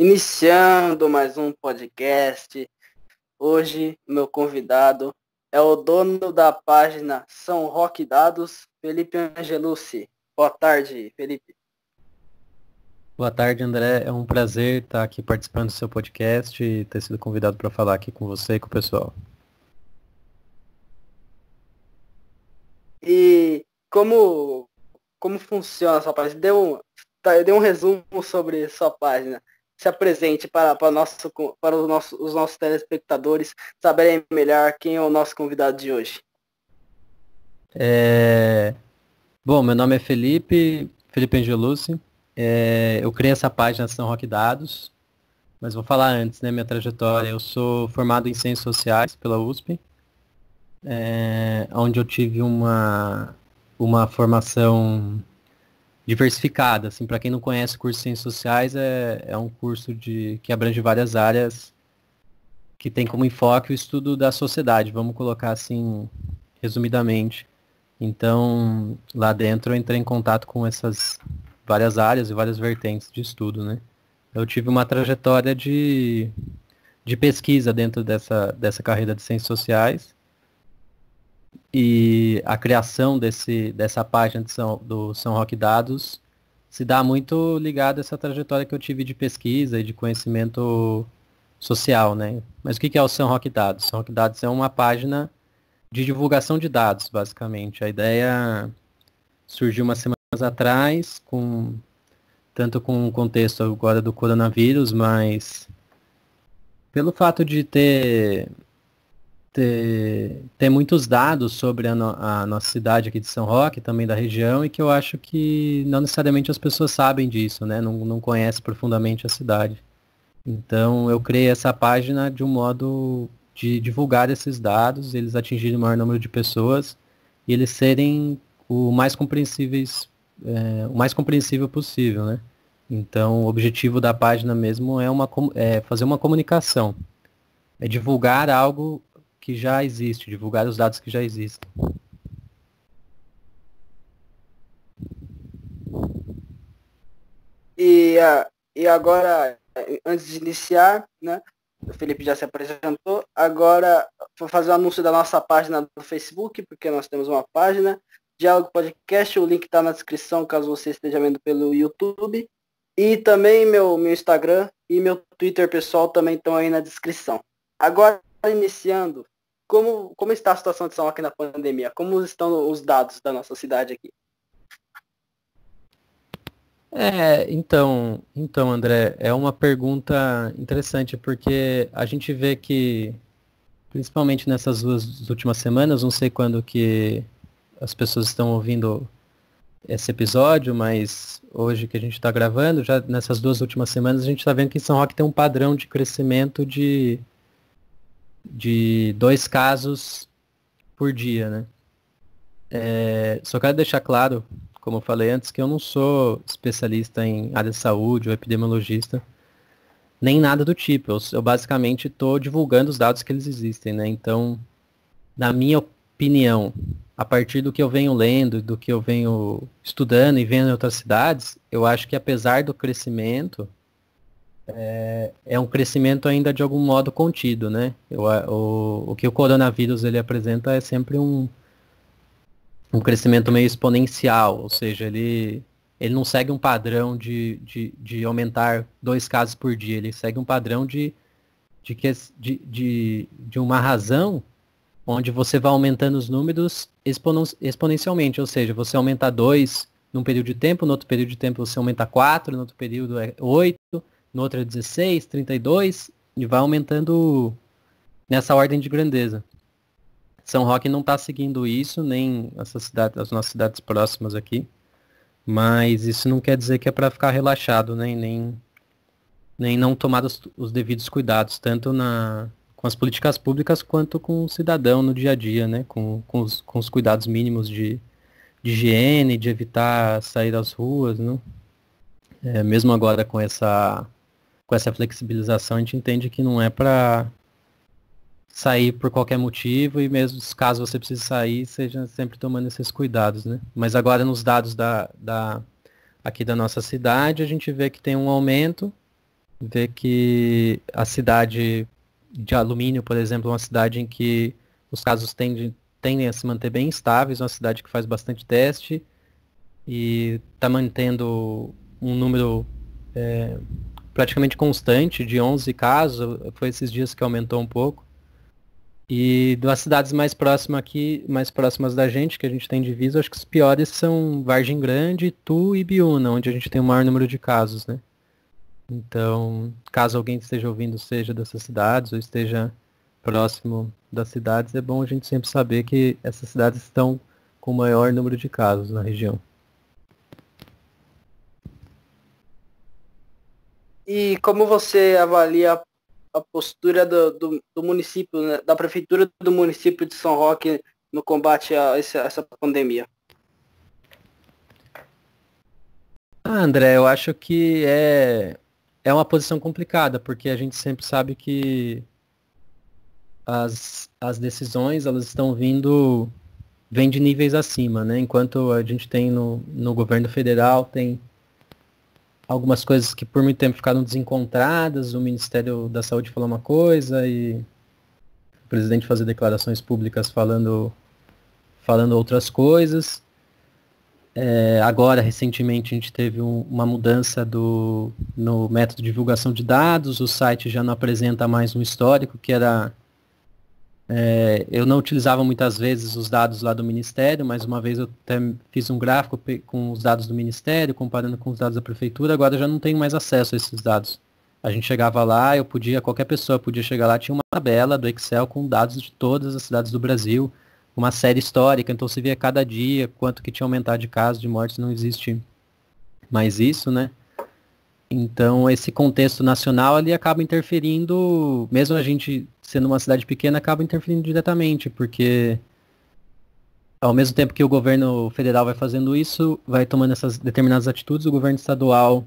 Iniciando mais um podcast. Hoje, meu convidado é o dono da página São Roque Dados, Felipe Angelucci. Boa tarde, Felipe. Boa tarde, André. É um prazer estar aqui participando do seu podcast e ter sido convidado para falar aqui com você e com o pessoal. E como, como funciona a sua página? Deu, tá, deu um resumo sobre sua página se apresente para, para, nosso, para os, nossos, os nossos telespectadores saberem melhor quem é o nosso convidado de hoje. É... Bom, meu nome é Felipe, Felipe Angelucci. É... Eu criei essa página São Roque Dados, mas vou falar antes, né, minha trajetória. Eu sou formado em Ciências Sociais pela USP, é... onde eu tive uma, uma formação diversificada. Assim, para quem não conhece o curso de Ciências Sociais, é, é um curso de, que abrange várias áreas que tem como enfoque o estudo da sociedade, vamos colocar assim, resumidamente. Então, lá dentro eu entrei em contato com essas várias áreas e várias vertentes de estudo, né? Eu tive uma trajetória de, de pesquisa dentro dessa, dessa carreira de ciências sociais e a criação desse, dessa página de São, do São Roque Dados se dá muito ligado a essa trajetória que eu tive de pesquisa e de conhecimento social, né? Mas o que é o São Roque Dados? São Roque Dados é uma página de divulgação de dados, basicamente. A ideia surgiu umas semanas atrás, com tanto com o contexto agora do coronavírus, mas pelo fato de ter ter, ter muitos dados sobre a, no, a, nossa cidade aqui de São Roque, também da região, e que eu acho que não necessariamente as pessoas sabem disso, né? Não, não conhecem profundamente a cidade. Então eu criei essa página de um modo de divulgar esses dados, eles atingirem o maior número de pessoas e eles serem o mais compreensíveis, é, o mais compreensível possível, né? Então o objetivo da página mesmo é, uma, é fazer uma comunicação, é divulgar algo que já existe, divulgar os dados que já existem. E, uh, e agora, antes de iniciar, né, o Felipe já se apresentou, agora vou fazer o um anúncio da nossa página do Facebook, porque nós temos uma página, Diálogo Podcast, o link está na descrição, caso você esteja vendo pelo YouTube. E também meu, meu Instagram e meu Twitter pessoal também estão aí na descrição. Agora, iniciando, como, como está a situação de São Roque na pandemia? Como estão os dados da nossa cidade aqui? É, então, então, André, é uma pergunta interessante porque a gente vê que, principalmente nessas duas últimas semanas, não sei quando que as pessoas estão ouvindo esse episódio, mas hoje que a gente está gravando, já nessas duas últimas semanas, a gente está vendo que São Roque tem um padrão de crescimento de de dois casos por dia, né? É, só quero deixar claro, como eu falei antes, que eu não sou especialista em área de saúde ou epidemiologista, nem nada do tipo. Eu, eu basicamente estou divulgando os dados que eles existem, né? Então, na minha opinião, a partir do que eu venho lendo, do que eu venho estudando e vendo em outras cidades, eu acho que apesar do crescimento, é, é um crescimento ainda de algum modo contido, né? Eu, o, o que o coronavírus ele apresenta é sempre um, um crescimento meio exponencial, ou seja, ele, ele não segue um padrão de, de, de aumentar dois casos por dia, ele segue um padrão de, de, que, de, de, de uma razão onde você vai aumentando os números exponencialmente, ou seja, você aumenta dois num período de tempo, no outro período de tempo você aumenta quatro, no outro período é oito, no outro é 16, 32, e vai aumentando nessa ordem de grandeza. São Roque não está seguindo isso, nem essas cidades, as nossas cidades próximas aqui, mas isso não quer dizer que é para ficar relaxado, né? nem, nem não tomar os, os, devidos cuidados, tanto na, com as políticas públicas quanto com o cidadão no dia a dia, né? com, com, os, com os cuidados mínimos de, de higiene, de evitar sair das ruas, né? É, mesmo agora com essa com essa flexibilização, a gente entende que não é para sair por qualquer motivo e mesmo caso você precise sair, seja sempre tomando esses cuidados, né? Mas agora nos dados da, da aqui da nossa cidade, a gente vê que tem um aumento vê que a cidade de alumínio, por exemplo, é uma cidade em que os casos tendem, tendem a se manter bem estáveis, uma cidade que faz bastante teste e está mantendo um número é, praticamente constante de 11 casos, foi esses dias que aumentou um pouco. E das cidades mais próximas aqui, mais próximas da gente, que a gente tem divisa, acho que os piores são Vargem Grande, Tu e Biúna, onde a gente tem o maior número de casos, né? Então, caso alguém esteja ouvindo seja dessas cidades ou esteja próximo das cidades, é bom a gente sempre saber que essas cidades estão com o maior número de casos na região. E como você avalia a postura do, do, do município, né, da prefeitura do município de São Roque no combate a essa, essa pandemia? Ah, André, eu acho que é, é uma posição complicada, porque a gente sempre sabe que as, as decisões elas estão vindo vem de níveis acima, né? Enquanto a gente tem no, no governo federal, tem algumas coisas que por muito tempo ficaram desencontradas, o Ministério da Saúde falou uma coisa e o presidente fazer declarações públicas falando, falando outras coisas. É, agora, recentemente, a gente teve um, uma mudança do, no método de divulgação de dados, o site já não apresenta mais um histórico, que era é, eu não utilizava muitas vezes os dados lá do Ministério, mas uma vez eu até fiz um gráfico com os dados do Ministério, comparando com os dados da Prefeitura, agora eu já não tenho mais acesso a esses dados. A gente chegava lá, eu podia, qualquer pessoa podia chegar lá, tinha uma tabela do Excel com dados de todas as cidades do Brasil, uma série histórica, então se via cada dia quanto que tinha aumentado de casos, de mortes, não existe mais isso, né? Então, esse contexto nacional ali acaba interferindo, mesmo a gente sendo uma cidade pequena, acaba interferindo diretamente, porque ao mesmo tempo que o governo federal vai fazendo isso, vai tomando essas determinadas atitudes, o governo estadual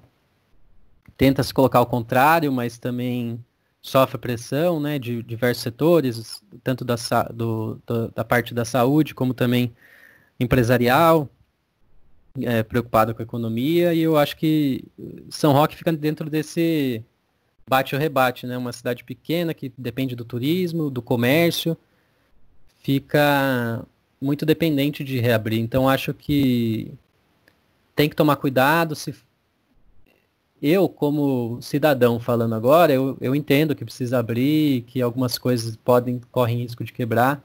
tenta se colocar ao contrário, mas também sofre pressão né, de diversos setores, tanto da, do, da parte da saúde como também empresarial é, preocupado com a economia e eu acho que São Roque fica dentro desse bate ou rebate, né? Uma cidade pequena que depende do turismo, do comércio, fica muito dependente de reabrir. Então acho que tem que tomar cuidado. Se eu, como cidadão falando agora, eu, eu entendo que precisa abrir, que algumas coisas podem correm risco de quebrar,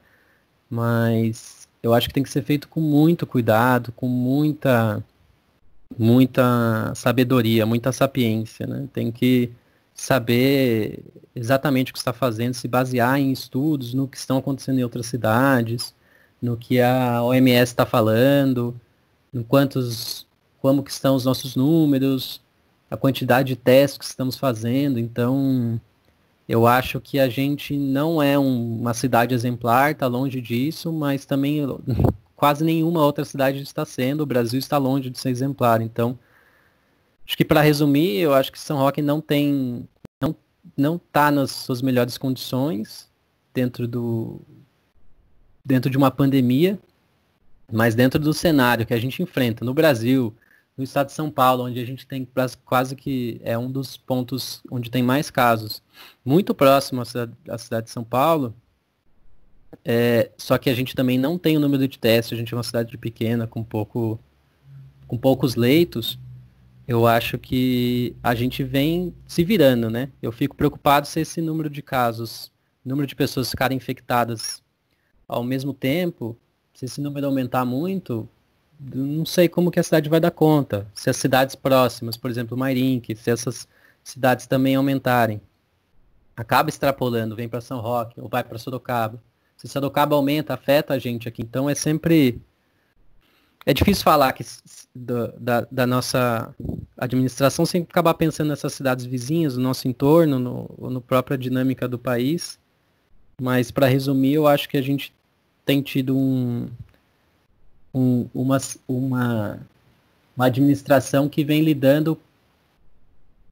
mas eu acho que tem que ser feito com muito cuidado, com muita muita sabedoria, muita sapiência, né? Tem que saber exatamente o que está fazendo, se basear em estudos, no que estão acontecendo em outras cidades, no que a OMS está falando, em quantos, como que estão os nossos números, a quantidade de testes que estamos fazendo. Então, eu acho que a gente não é um, uma cidade exemplar, está longe disso, mas também quase nenhuma outra cidade está sendo. O Brasil está longe de ser exemplar. Então, acho que para resumir, eu acho que São Roque não tem, não não está nas suas melhores condições dentro do dentro de uma pandemia, mas dentro do cenário que a gente enfrenta no Brasil, no estado de São Paulo, onde a gente tem quase que é um dos pontos onde tem mais casos, muito próximo à cidade, à cidade de São Paulo, é, só que a gente também não tem o número de testes, a gente é uma cidade pequena, com, pouco, com poucos leitos, eu acho que a gente vem se virando, né? Eu fico preocupado se esse número de casos, número de pessoas ficarem infectadas ao mesmo tempo, se esse número aumentar muito, não sei como que a cidade vai dar conta. Se as cidades próximas, por exemplo, Mairink, se essas cidades também aumentarem, acaba extrapolando, vem para São Roque ou vai para Sorocaba. Se Sorocaba aumenta, afeta a gente aqui. Então é sempre é difícil falar que da, da nossa administração sem acabar pensando nessas cidades vizinhas, no nosso entorno, no, no própria dinâmica do país. Mas para resumir, eu acho que a gente tem tido um, um, uma, uma, uma administração que vem lidando,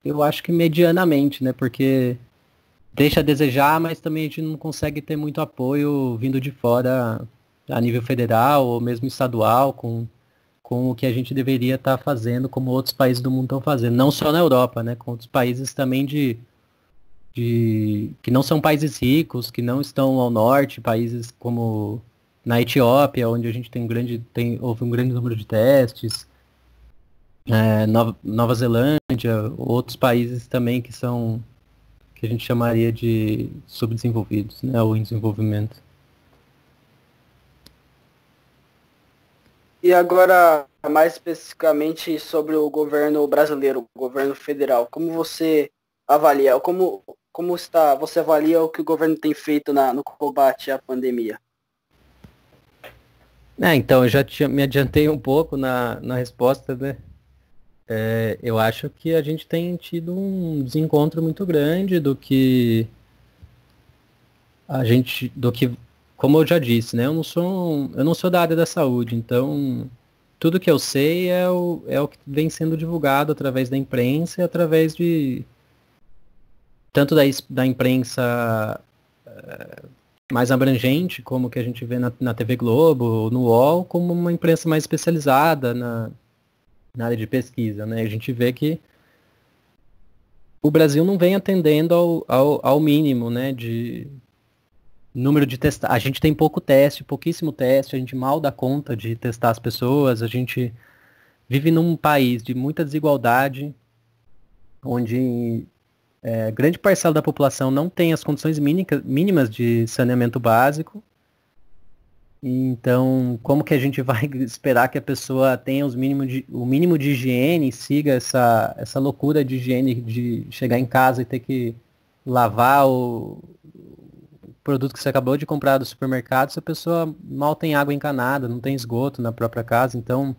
eu acho que medianamente, né? Porque deixa a desejar, mas também a gente não consegue ter muito apoio vindo de fora a nível federal ou mesmo estadual, com, com o que a gente deveria estar tá fazendo, como outros países do mundo estão fazendo. Não só na Europa, né? Com outros países também de, de que não são países ricos, que não estão ao norte, países como na Etiópia, onde a gente tem grande, tem, houve um grande número de testes, é, Nova, Nova Zelândia, outros países também que são que a gente chamaria de subdesenvolvidos, né, ou em desenvolvimento. E agora, mais especificamente sobre o governo brasileiro, o governo federal, como você avalia, como, como está, você avalia o que o governo tem feito na, no combate à pandemia? É, então, eu já tinha, me adiantei um pouco na, na resposta, né? É, eu acho que a gente tem tido um desencontro muito grande do que a gente, do que, como eu já disse, né? Eu não sou, eu não sou da área da saúde, então tudo que eu sei é o, é o que vem sendo divulgado através da imprensa e através de tanto da, da imprensa é, mais abrangente, como que a gente vê na, na TV Globo, no UOL, como uma imprensa mais especializada na na área de pesquisa, né? A gente vê que o Brasil não vem atendendo ao, ao, ao mínimo, né? De número de testar. A gente tem pouco teste, pouquíssimo teste, a gente mal dá conta de testar as pessoas, a gente vive num país de muita desigualdade, onde é, grande parcela da população não tem as condições mínimas de saneamento básico, então, como que a gente vai esperar que a pessoa tenha os mínimos de, o mínimo de higiene, siga essa, essa loucura de higiene de chegar em casa e ter que lavar o, o produto que você acabou de comprar do supermercado se a pessoa mal tem água encanada, não tem esgoto na própria casa. Então,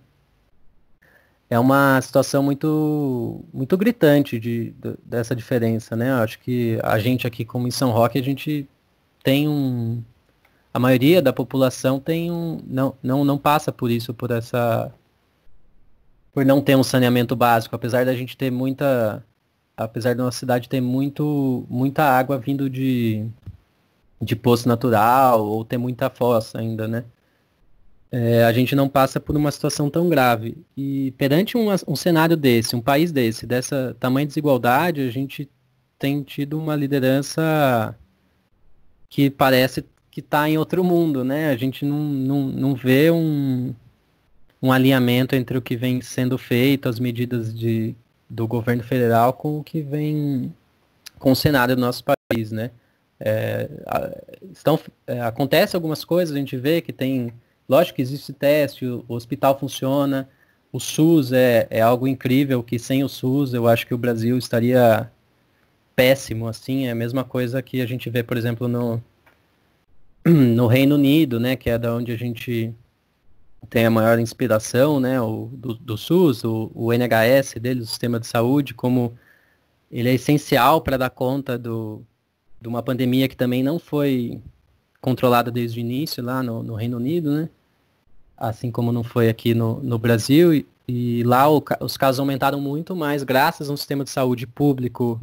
é uma situação muito muito gritante de, de, dessa diferença, né? Acho que a gente aqui, como em São Roque, a gente tem um a maioria da população tem um não, não, não passa por isso, por essa por não ter um saneamento básico, apesar da gente ter muita apesar da nossa cidade ter muito muita água vindo de de poço natural ou ter muita fossa ainda, né? É, a gente não passa por uma situação tão grave. E perante um, um cenário desse, um país desse, dessa tamanha desigualdade, a gente tem tido uma liderança que parece que está em outro mundo, né? A gente não, não, não vê um, um alinhamento entre o que vem sendo feito, as medidas de, do governo federal com o que vem com o cenário do nosso país, né? É, estão, é, acontece algumas coisas, a gente vê que tem, lógico que existe teste, o, o hospital funciona, o SUS é, é algo incrível, que sem o SUS eu acho que o Brasil estaria péssimo, assim, é a mesma coisa que a gente vê, por exemplo, no, no Reino Unido, né, que é da onde a gente tem a maior inspiração, né, o, do, do SUS, o, o NHS dele, o sistema de saúde, como ele é essencial para dar conta do, de uma pandemia que também não foi controlada desde o início lá no, no Reino Unido, né, assim como não foi aqui no, no Brasil, e, e lá o, os casos aumentaram muito mais graças a um sistema de saúde público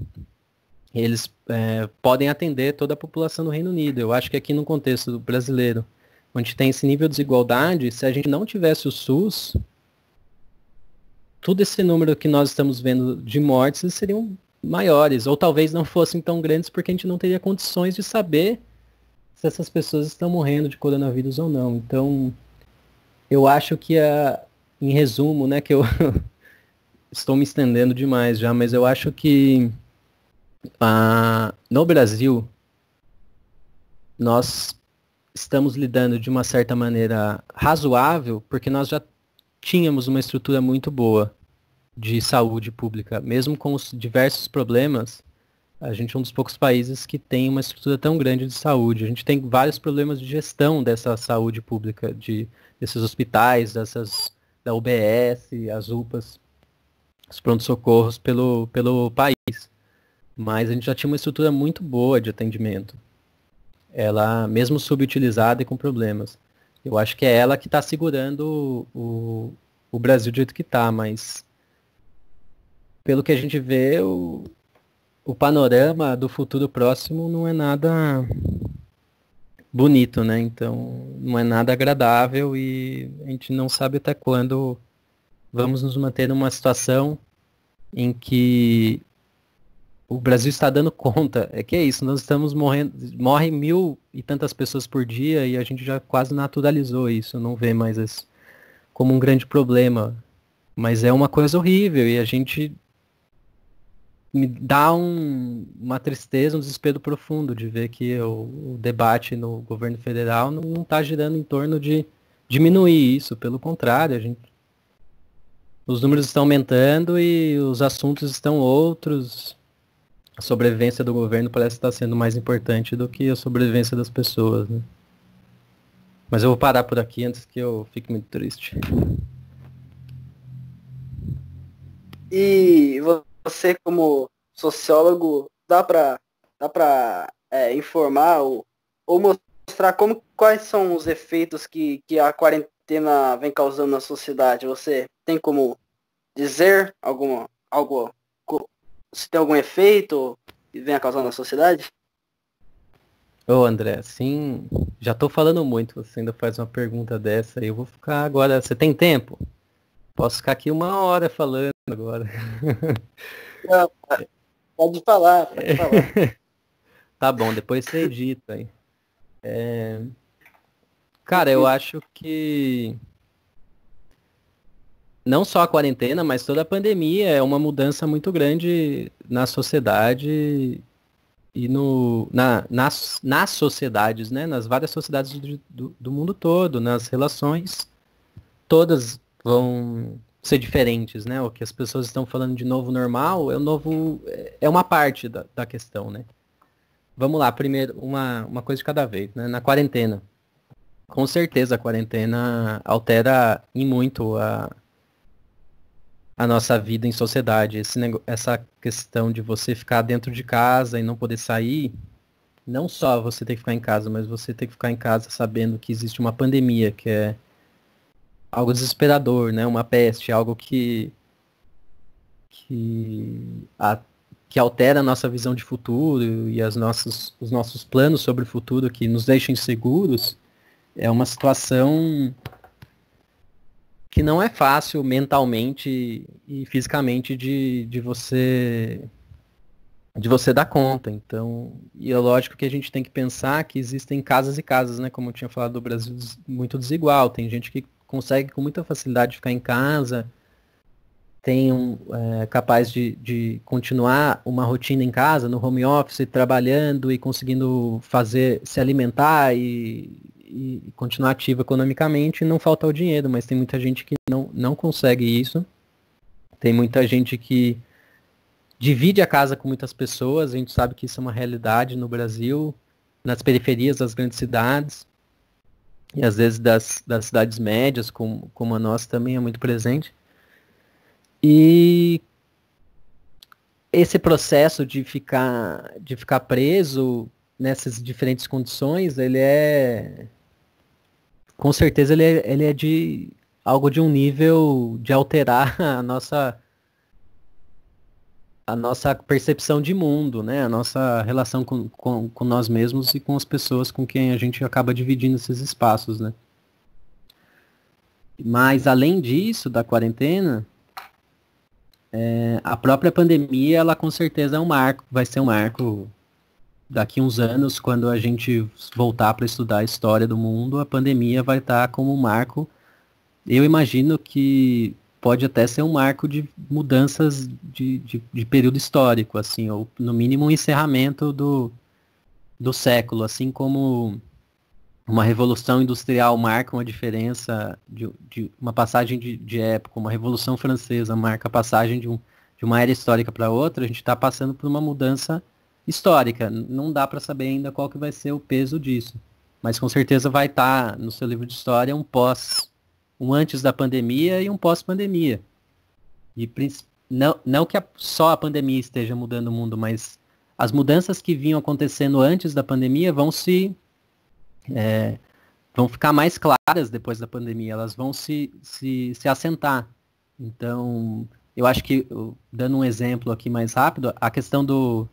eles é, podem atender toda a população do Reino Unido. Eu acho que aqui no contexto brasileiro, onde tem esse nível de desigualdade, se a gente não tivesse o SUS, todo esse número que nós estamos vendo de mortes seriam maiores, ou talvez não fossem tão grandes porque a gente não teria condições de saber se essas pessoas estão morrendo de coronavírus ou não. Então, eu acho que a, em resumo, né, que eu estou me estendendo demais já, mas eu acho que ah, no Brasil, nós estamos lidando de uma certa maneira razoável, porque nós já tínhamos uma estrutura muito boa de saúde pública, mesmo com os diversos problemas. A gente é um dos poucos países que tem uma estrutura tão grande de saúde. A gente tem vários problemas de gestão dessa saúde pública, de desses hospitais, dessas da UBS, as UPAs, os pronto-socorros pelo, pelo país mas a gente já tinha uma estrutura muito boa de atendimento. Ela, mesmo subutilizada e com problemas. Eu acho que é ela que está segurando o, o Brasil do jeito que está, mas pelo que a gente vê, o, o panorama do futuro próximo não é nada bonito, né? Então, não é nada agradável e a gente não sabe até quando vamos nos manter numa situação em que o Brasil está dando conta. É que é isso, nós estamos morrendo, morrem mil e tantas pessoas por dia e a gente já quase naturalizou isso, não vê mais isso como um grande problema. Mas é uma coisa horrível e a gente me dá um, uma tristeza, um desespero profundo de ver que o, o debate no governo federal não está girando em torno de diminuir isso. Pelo contrário, a gente, os números estão aumentando e os assuntos estão outros a sobrevivência do governo parece estar sendo mais importante do que a sobrevivência das pessoas, né? Mas eu vou parar por aqui antes que eu fique muito triste. E você como sociólogo dá para dá para é, informar ou, ou mostrar como quais são os efeitos que, que a quarentena vem causando na sociedade? Você tem como dizer alguma algo se tem algum efeito que venha causando na sociedade? Ô André, sim, já tô falando muito, você ainda faz uma pergunta dessa eu vou ficar agora. Você tem tempo? Posso ficar aqui uma hora falando agora. Não, pode falar, pode falar. tá bom, depois você edita aí. É... Cara, eu acho que não só a quarentena, mas toda a pandemia é uma mudança muito grande na sociedade e no, na, nas, nas sociedades, né? Nas várias sociedades do, do, do mundo todo, nas relações, todas vão ser diferentes, né? O que as pessoas estão falando de novo normal é o novo é uma parte da, da questão, né? Vamos lá, primeiro uma, uma coisa de cada vez, né? Na quarentena, com certeza a quarentena altera em muito a, a nossa vida em sociedade. Esse, essa questão de você ficar dentro de casa e não poder sair, não só você ter que ficar em casa, mas você ter que ficar em casa sabendo que existe uma pandemia, que é algo desesperador, né? Uma peste, algo que que, a, que altera a nossa visão de futuro e as nossas, os nossos planos sobre o futuro que nos deixam inseguros, é uma situação que não é fácil mentalmente e fisicamente de, de você de você dar conta. Então, e é lógico que a gente tem que pensar que existem casas e casas, né? Como eu tinha falado do Brasil muito desigual. Tem gente que consegue com muita facilidade ficar em casa, tem um, é, capaz de, de continuar uma rotina em casa, no home office, trabalhando e conseguindo fazer, se alimentar e, e continuar ativo economicamente não falta o dinheiro, mas tem muita gente que não, não consegue isso. Tem muita gente que divide a casa com muitas pessoas, a gente sabe que isso é uma realidade no Brasil, nas periferias das grandes cidades, e às vezes das, das cidades médias, como, como a nossa também é muito presente. E esse processo de ficar, de ficar preso nessas diferentes condições, ele é com certeza ele é, ele é de algo de um nível de alterar a nossa a nossa percepção de mundo, né? A nossa relação com, com, com nós mesmos e com as pessoas com quem a gente acaba dividindo esses espaços, né? Mas além disso, da quarentena, é, a própria pandemia, ela com certeza é um marco, vai ser um marco daqui uns anos, quando a gente voltar para estudar a história do mundo, a pandemia vai estar tá como um marco. Eu imagino que pode até ser um marco de mudanças de, de, de período histórico, assim, ou no mínimo um encerramento do, do século, assim como uma revolução industrial marca uma diferença de, de uma passagem de, de, época, uma revolução francesa marca a passagem de, um, de uma era histórica para outra, a gente está passando por uma mudança histórica. Não dá para saber ainda qual que vai ser o peso disso. Mas com certeza vai estar tá no seu livro de história um pós, um antes da pandemia e um pós-pandemia. E não, não que a, só a pandemia esteja mudando o mundo, mas as mudanças que vinham acontecendo antes da pandemia vão se é, vão ficar mais claras depois da pandemia, elas vão se, se, se assentar. Então, eu acho que, dando um exemplo aqui mais rápido, a questão do,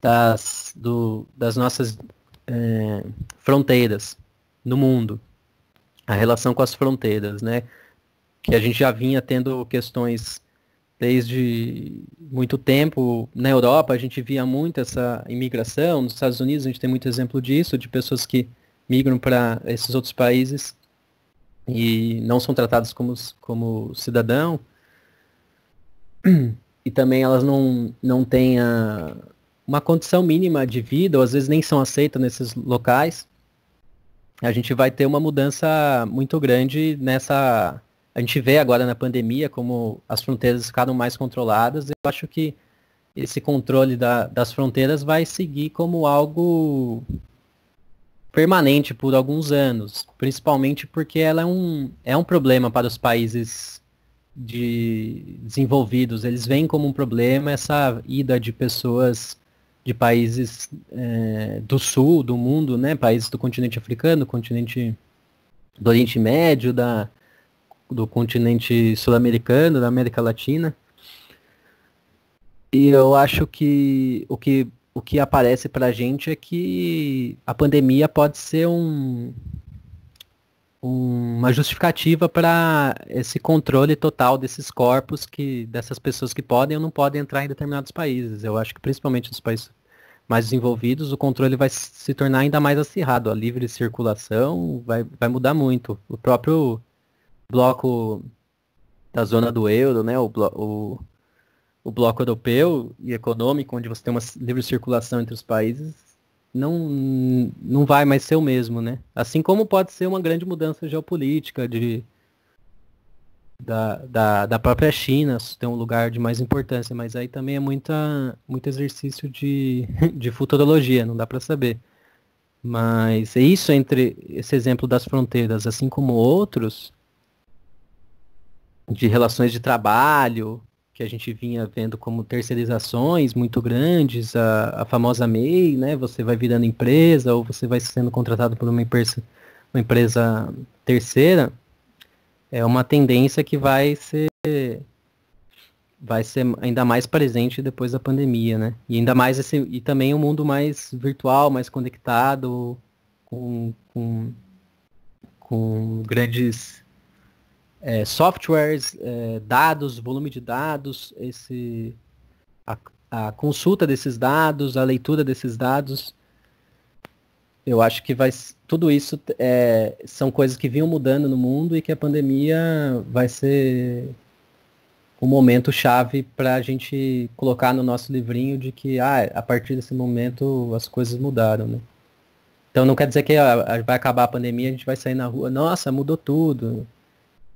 das, do, das nossas é, fronteiras no mundo, a relação com as fronteiras, né? que a gente já vinha tendo questões desde muito tempo. Na Europa, a gente via muito essa imigração, nos Estados Unidos, a gente tem muito exemplo disso, de pessoas que migram para esses outros países e não são tratadas como, como cidadão. E também elas não, não têm a, uma condição mínima de vida, ou às vezes nem são aceitas nesses locais. A gente vai ter uma mudança muito grande nessa. A gente vê agora na pandemia como as fronteiras ficaram mais controladas. Eu acho que esse controle da, das fronteiras vai seguir como algo permanente por alguns anos, principalmente porque ela é um, é um problema para os países de desenvolvidos. Eles veem como um problema essa ida de pessoas de países é, do sul do mundo, né, países do continente africano, continente do Oriente Médio, da, do continente sul-americano, da América Latina. E eu acho que o que o que aparece para a gente é que a pandemia pode ser um, uma justificativa para esse controle total desses corpos, que dessas pessoas que podem ou não podem entrar em determinados países. Eu acho que principalmente nos países mais desenvolvidos, o controle vai se tornar ainda mais acirrado. A livre circulação vai, vai mudar muito. O próprio bloco da zona do euro, né, o, o o bloco europeu e econômico, onde você tem uma livre circulação entre os países, não, não vai mais ser o mesmo, né? Assim como pode ser uma grande mudança geopolítica de, da, da, da própria China ter um lugar de mais importância, mas aí também é muita, muito exercício de, de futurologia, não dá para saber. Mas é isso entre esse exemplo das fronteiras, assim como outros, de relações de trabalho, que a gente vinha vendo como terceirizações muito grandes, a, a famosa MEI, né? Você vai virando empresa ou você vai sendo contratado por uma empresa, uma empresa terceira, é uma tendência que vai ser vai ser ainda mais presente depois da pandemia, né? E ainda mais esse e também um mundo mais virtual, mais conectado, com, com, com grandes é, softwares, é, dados, volume de dados, esse, a, a, consulta desses dados, a leitura desses dados. Eu acho que vai tudo isso é, são coisas que vinham mudando no mundo e que a pandemia vai ser um momento chave para a gente colocar no nosso livrinho de que ah, a partir desse momento as coisas mudaram, né? Então não quer dizer que a, a, vai acabar a pandemia, a gente vai sair na rua, nossa, mudou tudo.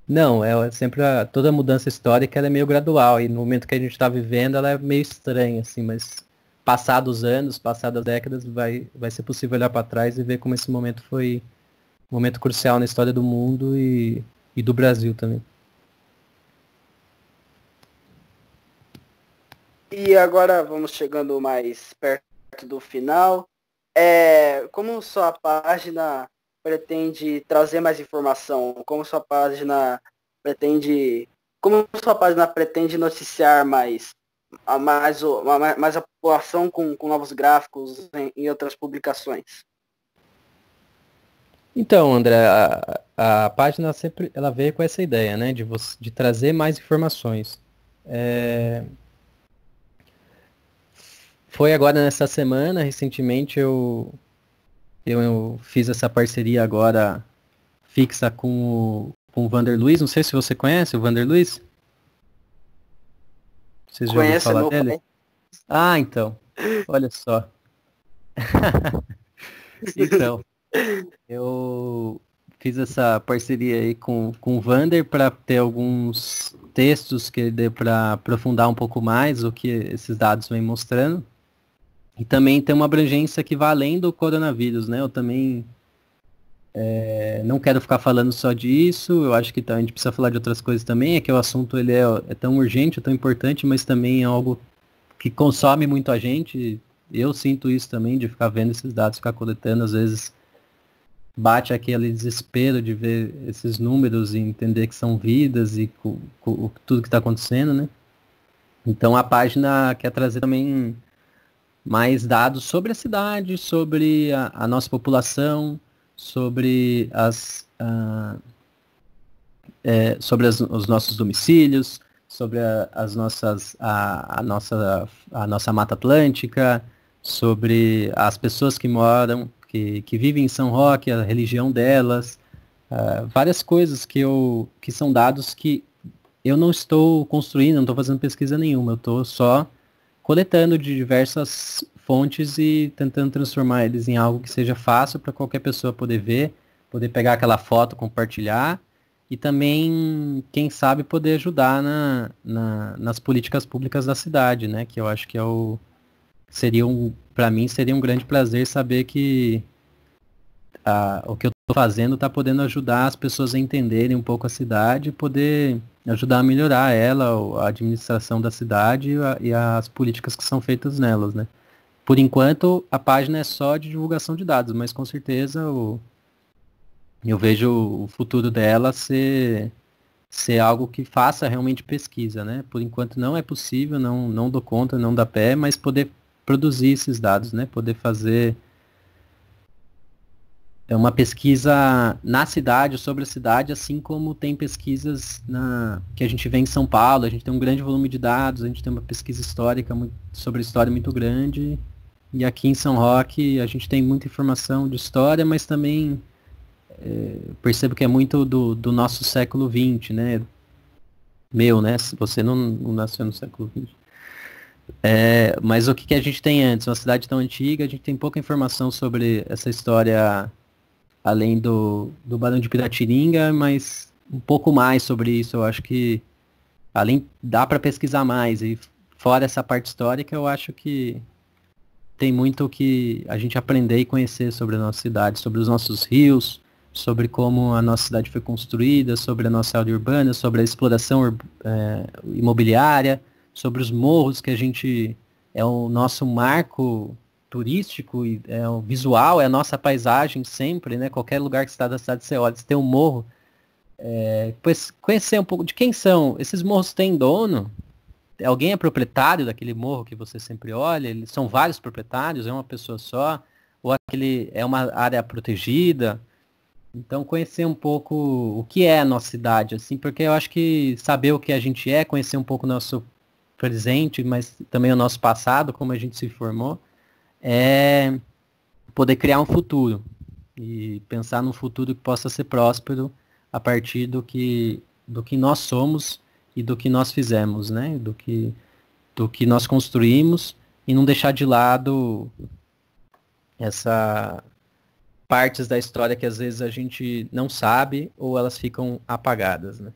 Não, é sempre a, toda mudança histórica é meio gradual e no momento que a gente está vivendo ela é meio estranha, assim, mas passados anos, passadas décadas, vai, vai ser possível olhar para trás e ver como esse momento foi um momento crucial na história do mundo e, e do Brasil também. E agora vamos chegando mais perto do final. É, como sua página pretende trazer mais informação? Como sua página pretende. Como sua página pretende noticiar mais a, mais, a, mais a população com, com novos gráficos em, em outras publicações? Então, André, a, a, página sempre ela veio com essa ideia, né, de, você, de trazer mais informações. É... Foi agora nessa semana, recentemente eu eu, eu fiz essa parceria agora fixa com o, com o Vander Luiz. Não sei se você conhece o Vander Luiz. Vocês já ouviram falar dele? Pai. Ah, então. Olha só. então, eu fiz essa parceria aí com, com o Vander para ter alguns textos que dê para aprofundar um pouco mais o que esses dados vêm mostrando. E também tem uma abrangência que vai além do coronavírus, né? Eu também é, não quero ficar falando só disso, eu acho que tá, a gente precisa falar de outras coisas também, é que o assunto ele é, é tão urgente, é tão importante, mas também é algo que consome muito a gente. Eu sinto isso também, de ficar vendo esses dados, ficar coletando, às vezes bate aquele desespero de ver esses números e entender que são vidas e tudo que está acontecendo, né? Então a página quer trazer também mais dados sobre a cidade, sobre a, a nossa população, sobre as, uh, é, sobre as, os nossos domicílios, sobre a, as nossas, a, a, nossa, a nossa Mata Atlântica, sobre as pessoas que moram, que, que vivem em São Roque, a religião delas, uh, várias coisas que, eu, que são dados que eu não estou construindo, não estou fazendo pesquisa nenhuma, eu estou só coletando de diversas fontes e tentando transformar eles em algo que seja fácil para qualquer pessoa poder ver, poder pegar aquela foto, compartilhar e também, quem sabe, poder ajudar na, na, nas políticas públicas da cidade, né? Que eu acho que é o seria um, para mim seria um grande prazer saber que a, o que eu estou fazendo está podendo ajudar as pessoas a entenderem um pouco a cidade poder ajudar a melhorar ela, a administração da cidade e, as políticas que são feitas nelas, né? Por enquanto, a página é só de divulgação de dados, mas com certeza o, eu vejo o futuro dela ser, ser algo que faça realmente pesquisa, né? Por enquanto não é possível, não, não dou conta, não dá pé, mas poder produzir esses dados, né? Poder fazer é uma pesquisa na cidade, sobre a cidade, assim como tem pesquisas na, que a gente vê em São Paulo, a gente tem um grande volume de dados, a gente tem uma pesquisa histórica muito, sobre história muito grande, e aqui em São Roque a gente tem muita informação de história, mas também é, percebo que é muito do, do nosso século XX, né? Meu, né? Você não, não nasceu no século XX. É, mas o que, que a gente tem antes? Uma cidade tão antiga, a gente tem pouca informação sobre essa história além do, do Barão de Piratininga, mas um pouco mais sobre isso. Eu acho que além dá para pesquisar mais e fora essa parte histórica, eu acho que tem muito que a gente aprender e conhecer sobre a nossa cidade, sobre os nossos rios, sobre como a nossa cidade foi construída, sobre a nossa área urbana, sobre a exploração é, imobiliária, sobre os morros que a gente é o nosso marco turístico e é o visual, é a nossa paisagem sempre, né? Qualquer lugar que está da cidade você olha, você tem um morro. É, pois conhecer um pouco de quem são. Esses morros têm dono? Alguém é proprietário daquele morro que você sempre olha? Eles são vários proprietários, é uma pessoa só? Ou aquele é uma área protegida? Então conhecer um pouco o que é a nossa cidade, assim, porque eu acho que saber o que a gente é, conhecer um pouco o nosso presente, mas também o nosso passado, como a gente se formou, é poder criar um futuro e pensar num futuro que possa ser próspero a partir do que do que nós somos e do que nós fizemos, né? Do que do que nós construímos e não deixar de lado essa partes da história que às vezes a gente não sabe ou elas ficam apagadas, né?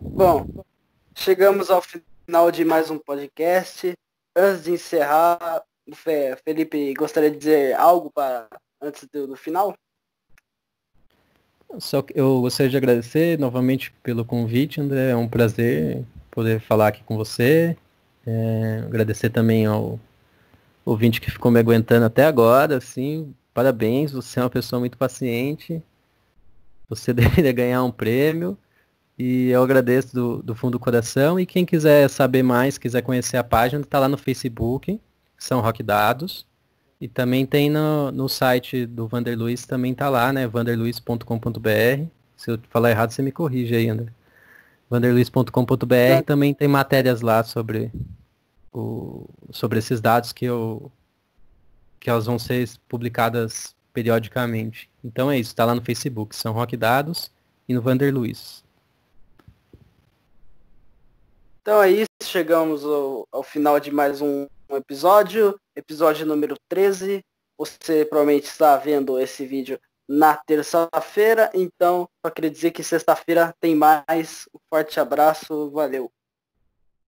Bom, chegamos ao final de mais um podcast. Antes de encerrar, Felipe, gostaria de dizer algo para antes do, do final? Só que eu gostaria de agradecer novamente pelo convite, André. É um prazer poder falar aqui com você. É, agradecer também ao ouvinte que ficou me aguentando até agora, assim, parabéns, você é uma pessoa muito paciente, você deveria ganhar um prêmio, e eu agradeço do, do fundo do coração, e quem quiser saber mais, quiser conhecer a página, está lá no Facebook, São Roque Dados, e também tem no, no site do Vanderluiz, também está lá, né, vanderluiz.com.br, se eu falar errado, você me corrige aí, André. vanderluiz.com.br, é. também tem matérias lá sobre o, sobre esses dados que eu que elas vão ser publicadas periodicamente. Então é isso, está lá no Facebook, São Roque Dados e no Vander Luiz. Então é isso, chegamos ao, ao final de mais um, episódio, episódio número 13. Você provavelmente está vendo esse vídeo na terça-feira, então só queria dizer que sexta-feira tem mais. Um forte abraço, valeu.